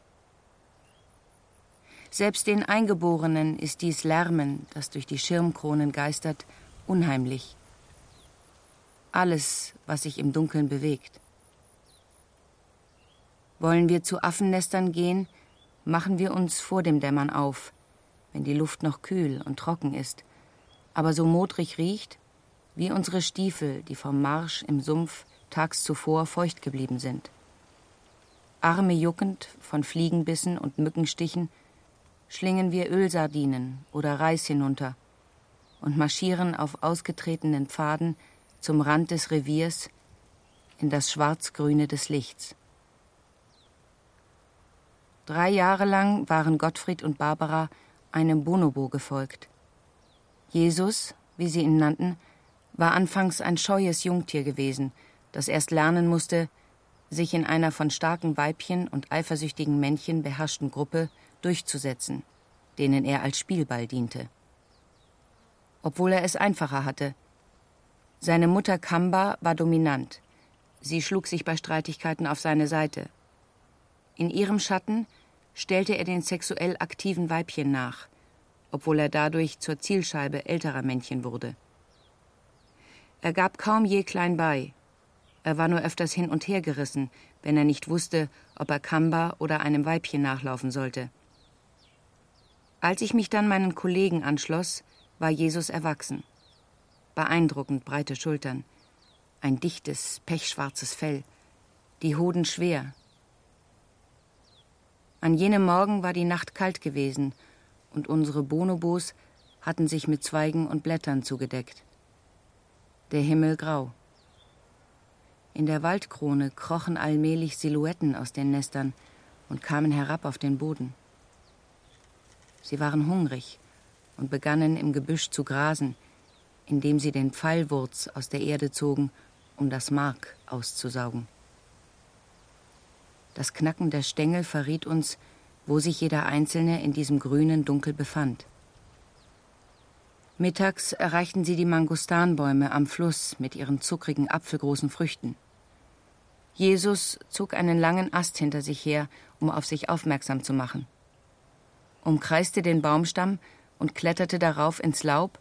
Selbst den Eingeborenen ist dies Lärmen, das durch die Schirmkronen geistert, unheimlich. Alles, was sich im Dunkeln bewegt. Wollen wir zu Affennestern gehen, machen wir uns vor dem Dämmern auf, wenn die Luft noch kühl und trocken ist, aber so modrig riecht, wie unsere Stiefel, die vom Marsch im Sumpf tags zuvor feucht geblieben sind. Arme juckend von Fliegenbissen und Mückenstichen schlingen wir Ölsardinen oder Reis hinunter und marschieren auf ausgetretenen Pfaden zum Rand des Reviers in das Schwarzgrüne des Lichts. Drei Jahre lang waren Gottfried und Barbara einem Bonobo gefolgt. Jesus, wie sie ihn nannten, war anfangs ein scheues Jungtier gewesen, das erst lernen musste, sich in einer von starken Weibchen und eifersüchtigen Männchen beherrschten Gruppe durchzusetzen, denen er als Spielball diente. Obwohl er es einfacher hatte. Seine Mutter Kamba war dominant. Sie schlug sich bei Streitigkeiten auf seine Seite. In ihrem Schatten stellte er den sexuell aktiven Weibchen nach, obwohl er dadurch zur Zielscheibe älterer Männchen wurde. Er gab kaum je klein bei. Er war nur öfters hin und her gerissen, wenn er nicht wusste, ob er Kamba oder einem Weibchen nachlaufen sollte. Als ich mich dann meinen Kollegen anschloss, war Jesus erwachsen. Beeindruckend breite Schultern, ein dichtes, pechschwarzes Fell, die Hoden schwer. An jenem Morgen war die Nacht kalt gewesen und unsere Bonobos hatten sich mit Zweigen und Blättern zugedeckt. Der Himmel grau. In der Waldkrone krochen allmählich Silhouetten aus den Nestern und kamen herab auf den Boden. Sie waren hungrig und begannen im Gebüsch zu grasen, indem sie den Pfeilwurz aus der Erde zogen, um das Mark auszusaugen. Das Knacken der Stängel verriet uns, wo sich jeder einzelne in diesem grünen Dunkel befand. Mittags erreichten sie die Mangustanbäume am Fluss mit ihren zuckrigen apfelgroßen Früchten. Jesus zog einen langen Ast hinter sich her, um auf sich aufmerksam zu machen umkreiste den Baumstamm und kletterte darauf ins Laub,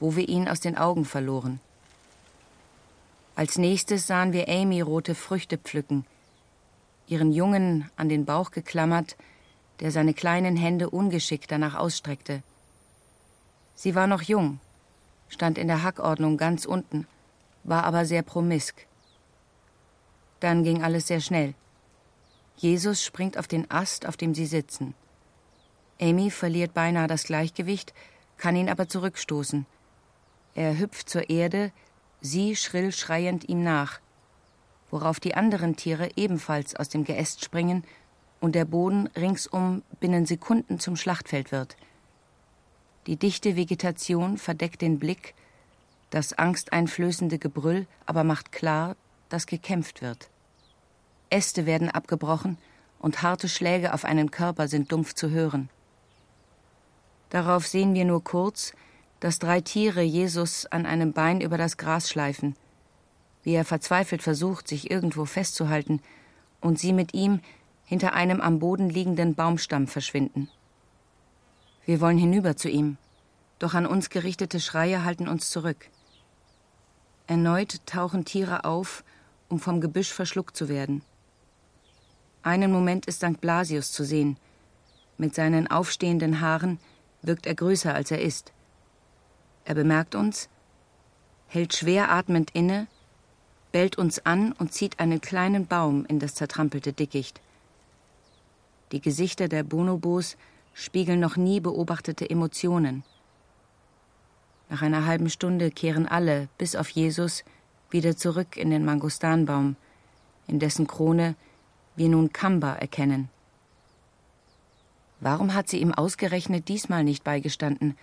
wo wir ihn aus den Augen verloren. Als nächstes sahen wir Amy rote Früchte pflücken, ihren Jungen an den Bauch geklammert, der seine kleinen Hände ungeschickt danach ausstreckte. Sie war noch jung, stand in der Hackordnung ganz unten, war aber sehr promisk. Dann ging alles sehr schnell. Jesus springt auf den Ast, auf dem sie sitzen. Amy verliert beinahe das Gleichgewicht, kann ihn aber zurückstoßen. Er hüpft zur Erde, sie schrill schreiend ihm nach, worauf die anderen Tiere ebenfalls aus dem Geäst springen und der Boden ringsum binnen Sekunden zum Schlachtfeld wird. Die dichte Vegetation verdeckt den Blick, das angsteinflößende Gebrüll aber macht klar, dass gekämpft wird. Äste werden abgebrochen und harte Schläge auf einen Körper sind dumpf zu hören. Darauf sehen wir nur kurz, dass drei Tiere Jesus an einem Bein über das Gras schleifen, wie er verzweifelt versucht, sich irgendwo festzuhalten, und sie mit ihm hinter einem am Boden liegenden Baumstamm verschwinden. Wir wollen hinüber zu ihm, doch an uns gerichtete Schreie halten uns zurück. Erneut tauchen Tiere auf, um vom Gebüsch verschluckt zu werden. Einen Moment ist St. Blasius zu sehen. Mit seinen aufstehenden Haaren wirkt er größer, als er ist. Er bemerkt uns, hält schwer atmend inne, bellt uns an und zieht einen kleinen Baum in das zertrampelte Dickicht. Die Gesichter der Bonobos spiegeln noch nie beobachtete Emotionen. Nach einer halben Stunde kehren alle, bis auf Jesus, wieder zurück in den Mangostanbaum, in dessen Krone wir nun Kamba erkennen. Warum hat sie ihm ausgerechnet diesmal nicht beigestanden?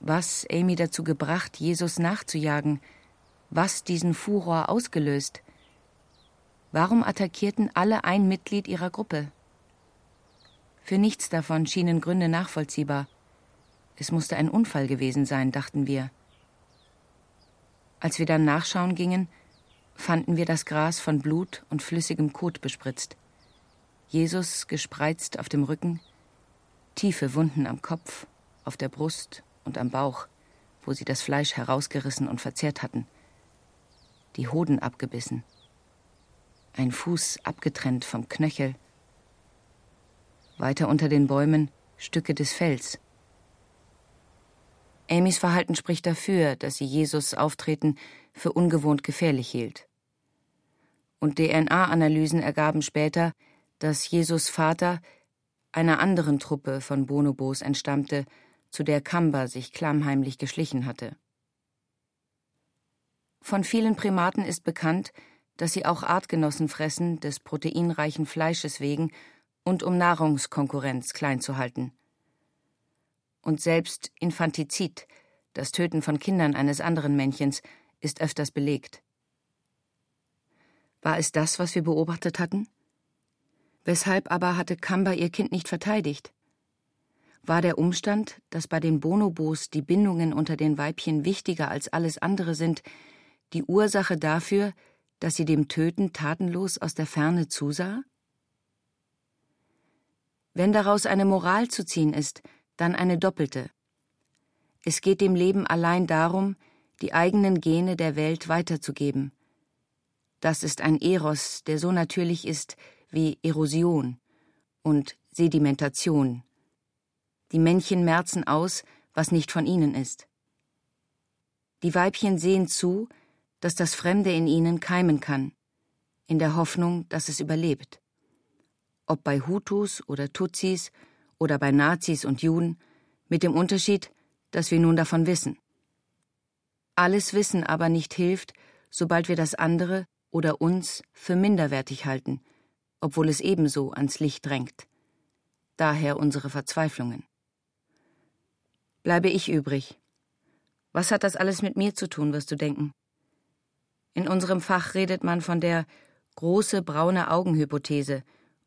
Was Amy dazu gebracht, Jesus nachzujagen? Was diesen Furor ausgelöst? Warum attackierten alle ein Mitglied ihrer Gruppe? Für nichts davon schienen Gründe nachvollziehbar. Es musste ein Unfall gewesen sein, dachten wir. Als wir dann nachschauen gingen, fanden wir das Gras von Blut und flüssigem Kot bespritzt. Jesus gespreizt auf dem Rücken, tiefe Wunden am Kopf, auf der Brust und am Bauch, wo sie das Fleisch herausgerissen und verzehrt hatten. Die Hoden abgebissen. Ein Fuß abgetrennt vom Knöchel. Weiter unter den Bäumen Stücke des Fells. Amys Verhalten spricht dafür, dass sie Jesus Auftreten für ungewohnt gefährlich hielt. Und DNA-Analysen ergaben später, dass Jesus Vater einer anderen Truppe von Bonobos entstammte, zu der Kamba sich klammheimlich geschlichen hatte. Von vielen Primaten ist bekannt, dass sie auch Artgenossen fressen, des proteinreichen Fleisches wegen und um Nahrungskonkurrenz klein zu halten. Und selbst Infantizid, das Töten von Kindern eines anderen Männchens, ist öfters belegt. War es das, was wir beobachtet hatten? Weshalb aber hatte Kamba ihr Kind nicht verteidigt? War der Umstand, dass bei den Bonobos die Bindungen unter den Weibchen wichtiger als alles andere sind, die Ursache dafür, dass sie dem Töten tatenlos aus der Ferne zusah? Wenn daraus eine Moral zu ziehen ist, dann eine doppelte. Es geht dem Leben allein darum, die eigenen Gene der Welt weiterzugeben. Das ist ein Eros, der so natürlich ist wie Erosion und Sedimentation. Die Männchen merzen aus, was nicht von ihnen ist. Die Weibchen sehen zu, dass das Fremde in ihnen keimen kann, in der Hoffnung, dass es überlebt. Ob bei Hutus oder Tutsis oder bei Nazis und Juden, mit dem Unterschied, dass wir nun davon wissen. Alles Wissen aber nicht hilft, sobald wir das andere oder uns für minderwertig halten obwohl es ebenso ans Licht drängt. Daher unsere Verzweiflungen. Bleibe ich übrig. Was hat das alles mit mir zu tun, wirst du denken? In unserem Fach redet man von der große braune Augenhypothese,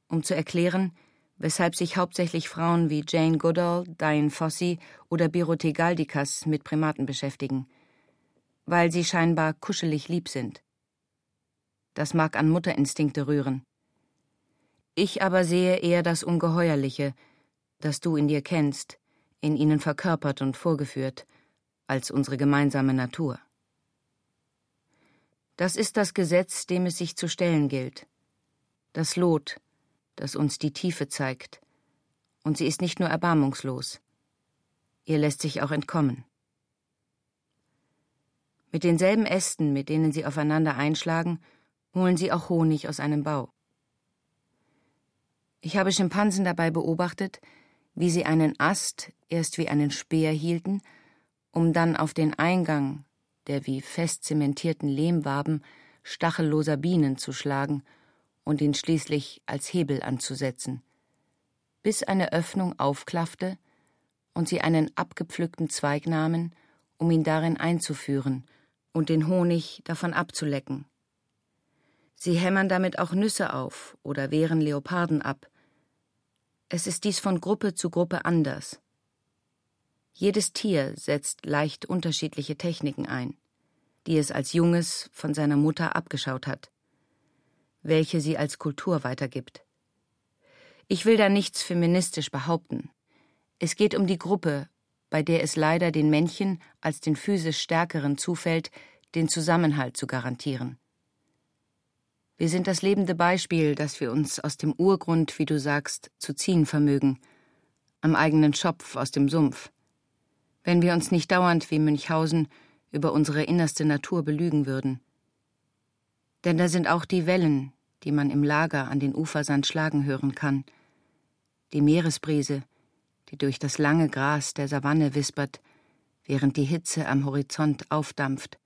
um zu erklären, weshalb sich hauptsächlich Frauen wie Jane Goodall, Diane Fossey oder Birute Galdikas mit Primaten beschäftigen, weil sie scheinbar kuschelig lieb sind. Das mag an Mutterinstinkte rühren. Ich aber sehe eher das Ungeheuerliche, das du in dir kennst, in ihnen verkörpert und vorgeführt, als unsere gemeinsame Natur. Das ist das Gesetz, dem es sich zu stellen gilt. Das Lot, das uns die Tiefe zeigt. Und sie ist nicht nur erbarmungslos. Ihr lässt sich auch entkommen. Mit denselben Ästen, mit denen sie aufeinander einschlagen, holen sie auch Honig aus einem Bau. Ich habe Schimpansen dabei beobachtet, wie sie einen Ast erst wie einen Speer hielten, um dann auf den Eingang der wie fest zementierten Lehmwaben stachelloser Bienen zu schlagen und ihn schließlich als Hebel anzusetzen, bis eine Öffnung aufklaffte und sie einen abgepflückten Zweig nahmen, um ihn darin einzuführen und den Honig davon abzulecken. Sie hämmern damit auch Nüsse auf oder wehren Leoparden ab. Es ist dies von Gruppe zu Gruppe anders. Jedes Tier setzt leicht unterschiedliche Techniken ein, die es als Junges von seiner Mutter abgeschaut hat, welche sie als Kultur weitergibt. Ich will da nichts feministisch behaupten. Es geht um die Gruppe, bei der es leider den Männchen als den physisch Stärkeren zufällt, den Zusammenhalt zu garantieren. Wir sind das lebende Beispiel, dass wir uns aus dem Urgrund, wie du sagst, zu ziehen vermögen, am eigenen Schopf aus dem Sumpf. Wenn wir uns nicht dauernd wie Münchhausen über unsere innerste Natur belügen würden. Denn da sind auch die Wellen, die man im Lager an den Ufersand schlagen hören kann, die Meeresbrise, die durch das lange Gras der Savanne wispert, während die Hitze am Horizont aufdampft,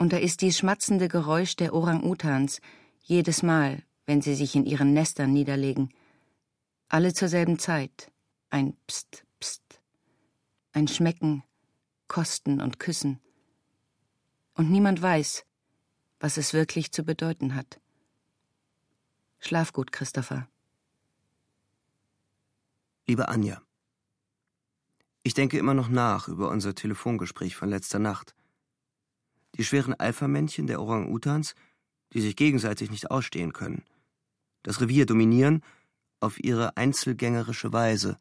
und da ist dies schmatzende Geräusch der Orang-Utans jedes Mal, wenn sie sich in ihren Nestern niederlegen. Alle zur selben Zeit. Ein Pst, Pst. Ein Schmecken, Kosten und Küssen. Und niemand weiß, was es wirklich zu bedeuten hat. Schlaf gut, Christopher. Liebe Anja, ich denke immer noch nach über unser Telefongespräch von letzter Nacht. Die schweren Alpha-Männchen der Orang-Utans, die sich gegenseitig nicht ausstehen können. Das Revier dominieren auf ihre einzelgängerische Weise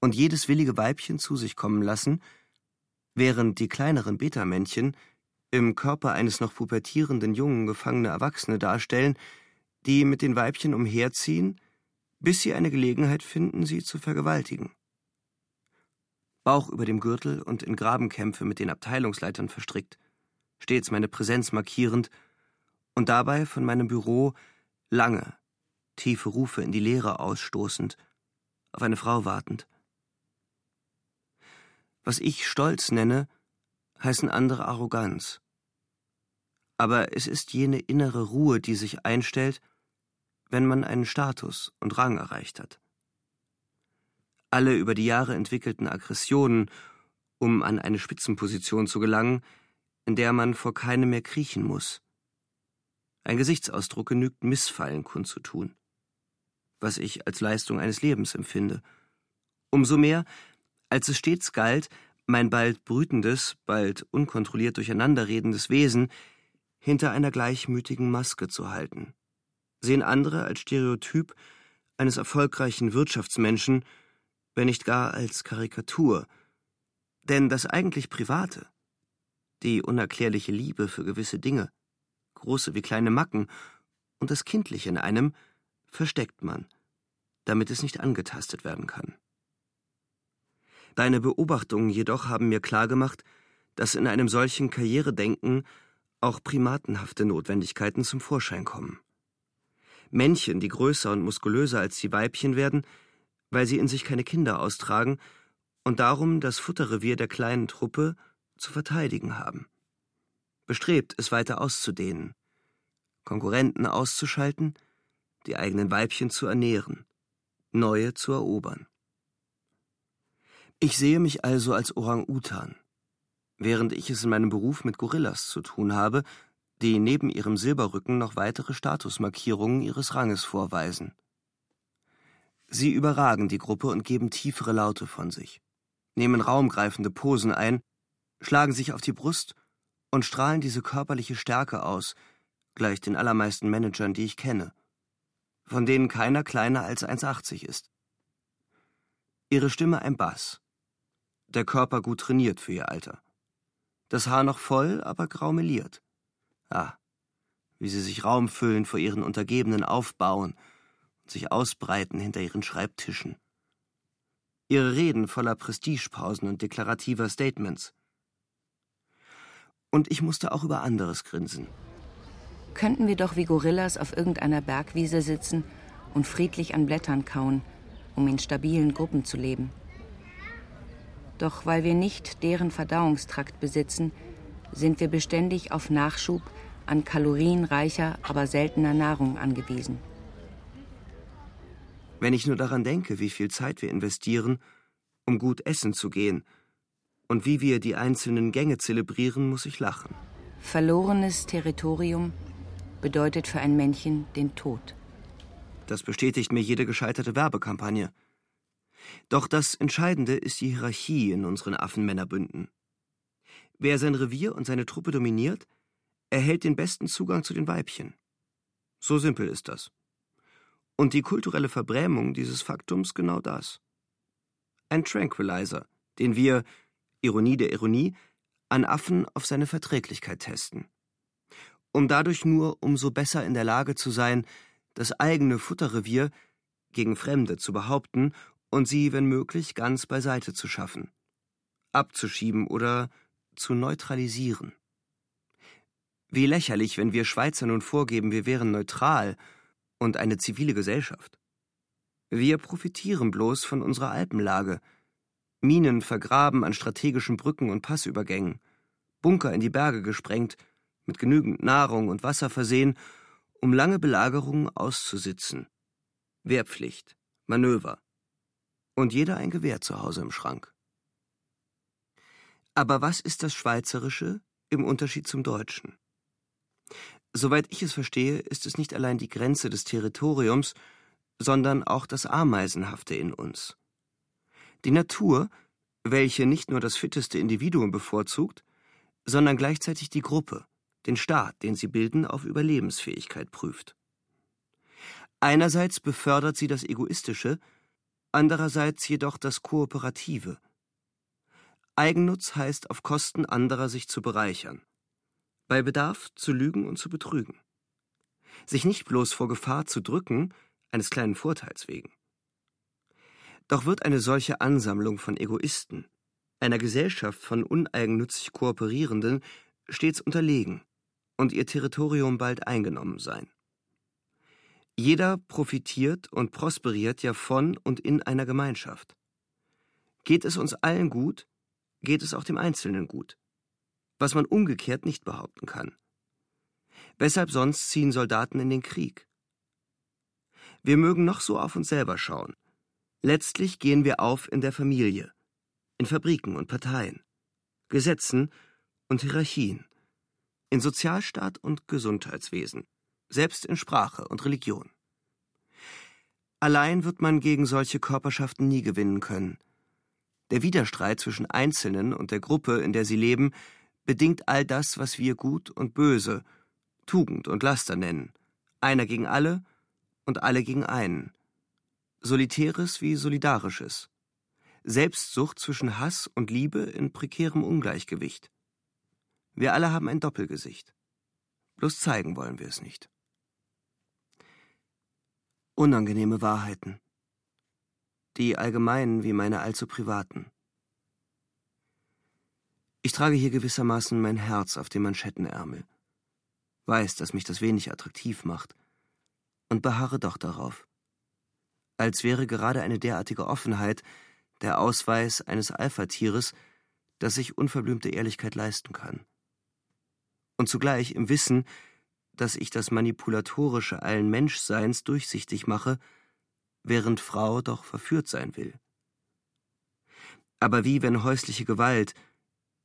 und jedes willige Weibchen zu sich kommen lassen, während die kleineren Beta-Männchen im Körper eines noch pubertierenden Jungen gefangene Erwachsene darstellen, die mit den Weibchen umherziehen, bis sie eine Gelegenheit finden, sie zu vergewaltigen. Bauch über dem Gürtel und in Grabenkämpfe mit den Abteilungsleitern verstrickt, stets meine Präsenz markierend und dabei von meinem Büro lange, tiefe Rufe in die Leere ausstoßend, auf eine Frau wartend. Was ich Stolz nenne, heißen andere Arroganz. Aber es ist jene innere Ruhe, die sich einstellt, wenn man einen Status und Rang erreicht hat. Alle über die Jahre entwickelten Aggressionen, um an eine Spitzenposition zu gelangen, in der man vor keinem mehr kriechen muss. Ein Gesichtsausdruck genügt, Missfallen kundzutun, was ich als Leistung eines Lebens empfinde. Umso mehr, als es stets galt, mein bald brütendes, bald unkontrolliert durcheinanderredendes Wesen hinter einer gleichmütigen Maske zu halten. Sehen andere als Stereotyp eines erfolgreichen Wirtschaftsmenschen, wenn nicht gar als Karikatur. Denn das eigentlich Private, die unerklärliche Liebe für gewisse Dinge, große wie kleine Macken, und das Kindliche in einem versteckt man, damit es nicht angetastet werden kann. Deine Beobachtungen jedoch haben mir klargemacht, dass in einem solchen Karrieredenken auch primatenhafte Notwendigkeiten zum Vorschein kommen. Männchen, die größer und muskulöser als die Weibchen werden, weil sie in sich keine Kinder austragen und darum das Futterrevier der kleinen Truppe zu verteidigen haben. Bestrebt, es weiter auszudehnen, Konkurrenten auszuschalten, die eigenen Weibchen zu ernähren, neue zu erobern. Ich sehe mich also als Orang-Utan, während ich es in meinem Beruf mit Gorillas zu tun habe, die neben ihrem Silberrücken noch weitere Statusmarkierungen ihres Ranges vorweisen. Sie überragen die Gruppe und geben tiefere Laute von sich, nehmen raumgreifende Posen ein schlagen sich auf die Brust und strahlen diese körperliche Stärke aus, gleich den allermeisten Managern, die ich kenne, von denen keiner kleiner als 1,80 ist. Ihre Stimme ein Bass, der Körper gut trainiert für ihr Alter, das Haar noch voll, aber grau meliert, Ah, wie sie sich Raum füllen vor ihren Untergebenen aufbauen und sich ausbreiten hinter ihren Schreibtischen. Ihre Reden voller Prestigepausen und deklarativer Statements. Und ich musste auch über anderes grinsen. Könnten wir doch wie Gorillas auf irgendeiner Bergwiese sitzen und friedlich an Blättern kauen, um in stabilen Gruppen zu leben. Doch weil wir nicht deren Verdauungstrakt besitzen, sind wir beständig auf Nachschub an kalorienreicher, aber seltener Nahrung angewiesen. Wenn ich nur daran denke, wie viel Zeit wir investieren, um gut essen zu gehen, und wie wir die einzelnen Gänge zelebrieren, muss ich lachen. Verlorenes Territorium bedeutet für ein Männchen den Tod. Das bestätigt mir jede gescheiterte Werbekampagne. Doch das Entscheidende ist die Hierarchie in unseren Affenmännerbünden. Wer sein Revier und seine Truppe dominiert, erhält den besten Zugang zu den Weibchen. So simpel ist das. Und die kulturelle Verbrämung dieses Faktums genau das. Ein Tranquilizer, den wir, Ironie der Ironie, an Affen auf seine Verträglichkeit testen. Um dadurch nur umso besser in der Lage zu sein, das eigene Futterrevier gegen Fremde zu behaupten und sie, wenn möglich, ganz beiseite zu schaffen, abzuschieben oder zu neutralisieren. Wie lächerlich, wenn wir Schweizer nun vorgeben, wir wären neutral und eine zivile Gesellschaft. Wir profitieren bloß von unserer Alpenlage. Minen vergraben an strategischen Brücken und Passübergängen, Bunker in die Berge gesprengt, mit genügend Nahrung und Wasser versehen, um lange Belagerungen auszusitzen. Wehrpflicht, Manöver. Und jeder ein Gewehr zu Hause im Schrank. Aber was ist das Schweizerische im Unterschied zum Deutschen? Soweit ich es verstehe, ist es nicht allein die Grenze des Territoriums, sondern auch das Ameisenhafte in uns. Die Natur, welche nicht nur das fitteste Individuum bevorzugt, sondern gleichzeitig die Gruppe, den Staat, den sie bilden, auf Überlebensfähigkeit prüft. Einerseits befördert sie das Egoistische, andererseits jedoch das Kooperative. Eigennutz heißt auf Kosten anderer sich zu bereichern bei Bedarf zu lügen und zu betrügen. Sich nicht bloß vor Gefahr zu drücken, eines kleinen Vorteils wegen. Doch wird eine solche Ansammlung von Egoisten, einer Gesellschaft von uneigennützig Kooperierenden, stets unterlegen und ihr Territorium bald eingenommen sein. Jeder profitiert und prosperiert ja von und in einer Gemeinschaft. Geht es uns allen gut, geht es auch dem Einzelnen gut was man umgekehrt nicht behaupten kann. Weshalb sonst ziehen Soldaten in den Krieg? Wir mögen noch so auf uns selber schauen. Letztlich gehen wir auf in der Familie, in Fabriken und Parteien, Gesetzen und Hierarchien, in Sozialstaat und Gesundheitswesen, selbst in Sprache und Religion. Allein wird man gegen solche Körperschaften nie gewinnen können. Der Widerstreit zwischen Einzelnen und der Gruppe, in der sie leben, bedingt all das, was wir gut und böse, Tugend und Laster nennen, einer gegen alle und alle gegen einen, Solitäres wie Solidarisches, Selbstsucht zwischen Hass und Liebe in prekärem Ungleichgewicht. Wir alle haben ein Doppelgesicht. Bloß zeigen wollen wir es nicht. Unangenehme Wahrheiten. Die allgemeinen wie meine allzu privaten. Ich trage hier gewissermaßen mein Herz auf dem Manschettenärmel, weiß, dass mich das wenig attraktiv macht, und beharre doch darauf. Als wäre gerade eine derartige Offenheit der Ausweis eines Alphatieres, das sich unverblümte Ehrlichkeit leisten kann. Und zugleich im Wissen, dass ich das Manipulatorische allen Menschseins durchsichtig mache, während Frau doch verführt sein will. Aber wie wenn häusliche Gewalt,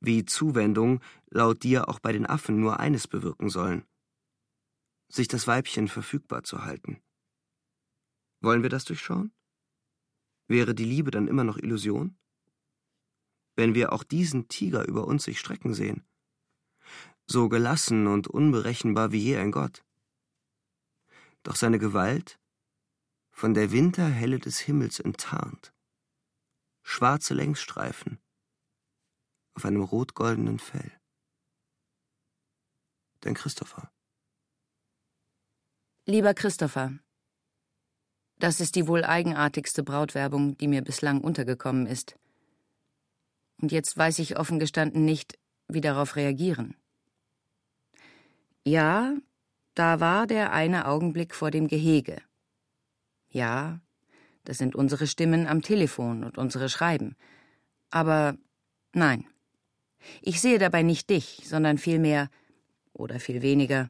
wie Zuwendung laut dir auch bei den Affen nur eines bewirken sollen sich das Weibchen verfügbar zu halten. Wollen wir das durchschauen? Wäre die Liebe dann immer noch Illusion? Wenn wir auch diesen Tiger über uns sich strecken sehen, so gelassen und unberechenbar wie je ein Gott. Doch seine Gewalt, von der Winterhelle des Himmels enttarnt, schwarze Längsstreifen, auf einem rotgoldenen Fell. dein Christopher. Lieber Christopher, das ist die wohl eigenartigste Brautwerbung, die mir bislang untergekommen ist. Und jetzt weiß ich offen gestanden nicht, wie darauf reagieren. Ja, da war der eine Augenblick vor dem Gehege. Ja, das sind unsere Stimmen am Telefon und unsere Schreiben. Aber nein. Ich sehe dabei nicht dich, sondern vielmehr, oder viel weniger,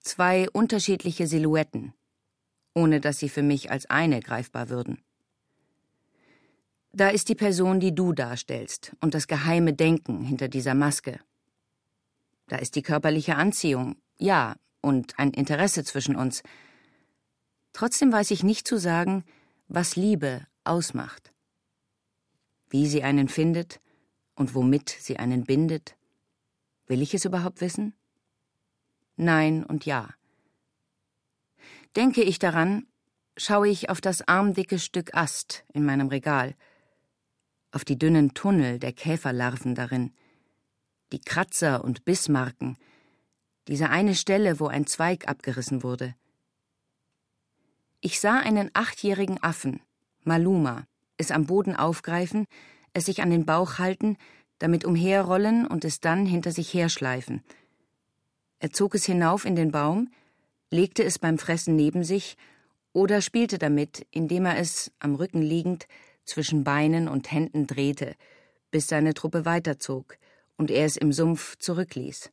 zwei unterschiedliche Silhouetten, ohne dass sie für mich als eine greifbar würden. Da ist die Person, die du darstellst, und das geheime Denken hinter dieser Maske. Da ist die körperliche Anziehung, ja, und ein Interesse zwischen uns. Trotzdem weiß ich nicht zu sagen, was Liebe ausmacht. Wie sie einen findet und womit sie einen bindet. Will ich es überhaupt wissen? Nein und ja. Denke ich daran, schaue ich auf das armdicke Stück Ast in meinem Regal, auf die dünnen Tunnel der Käferlarven darin, die Kratzer und Bissmarken, diese eine Stelle, wo ein Zweig abgerissen wurde. Ich sah einen achtjährigen Affen, Maluma, es am Boden aufgreifen, es sich an den Bauch halten, damit umherrollen und es dann hinter sich herschleifen. Er zog es hinauf in den Baum, legte es beim Fressen neben sich oder spielte damit, indem er es, am Rücken liegend, zwischen Beinen und Händen drehte, bis seine Truppe weiterzog und er es im Sumpf zurückließ.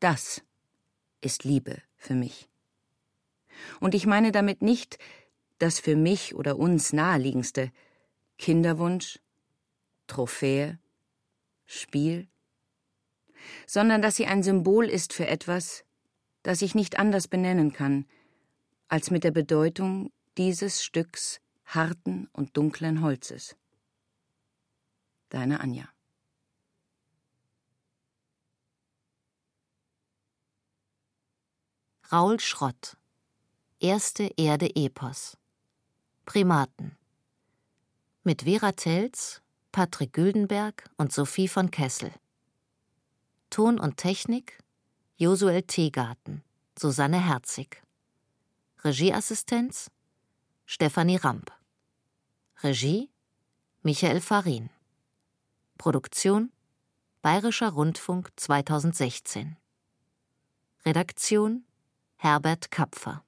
Das ist Liebe für mich. Und ich meine damit nicht das für mich oder uns naheliegendste Kinderwunsch, Trophäe, Spiel, sondern dass sie ein Symbol ist für etwas, das ich nicht anders benennen kann, als mit der Bedeutung dieses Stücks harten und dunklen Holzes. Deine Anja. Raul Schrott Erste Erde Epos Primaten mit Vera Telz, Patrick Güldenberg und Sophie von Kessel. Ton und Technik Josuel Teegarten, Susanne Herzig. Regieassistenz Stefanie Ramp. Regie Michael Farin. Produktion Bayerischer Rundfunk 2016. Redaktion Herbert Kapfer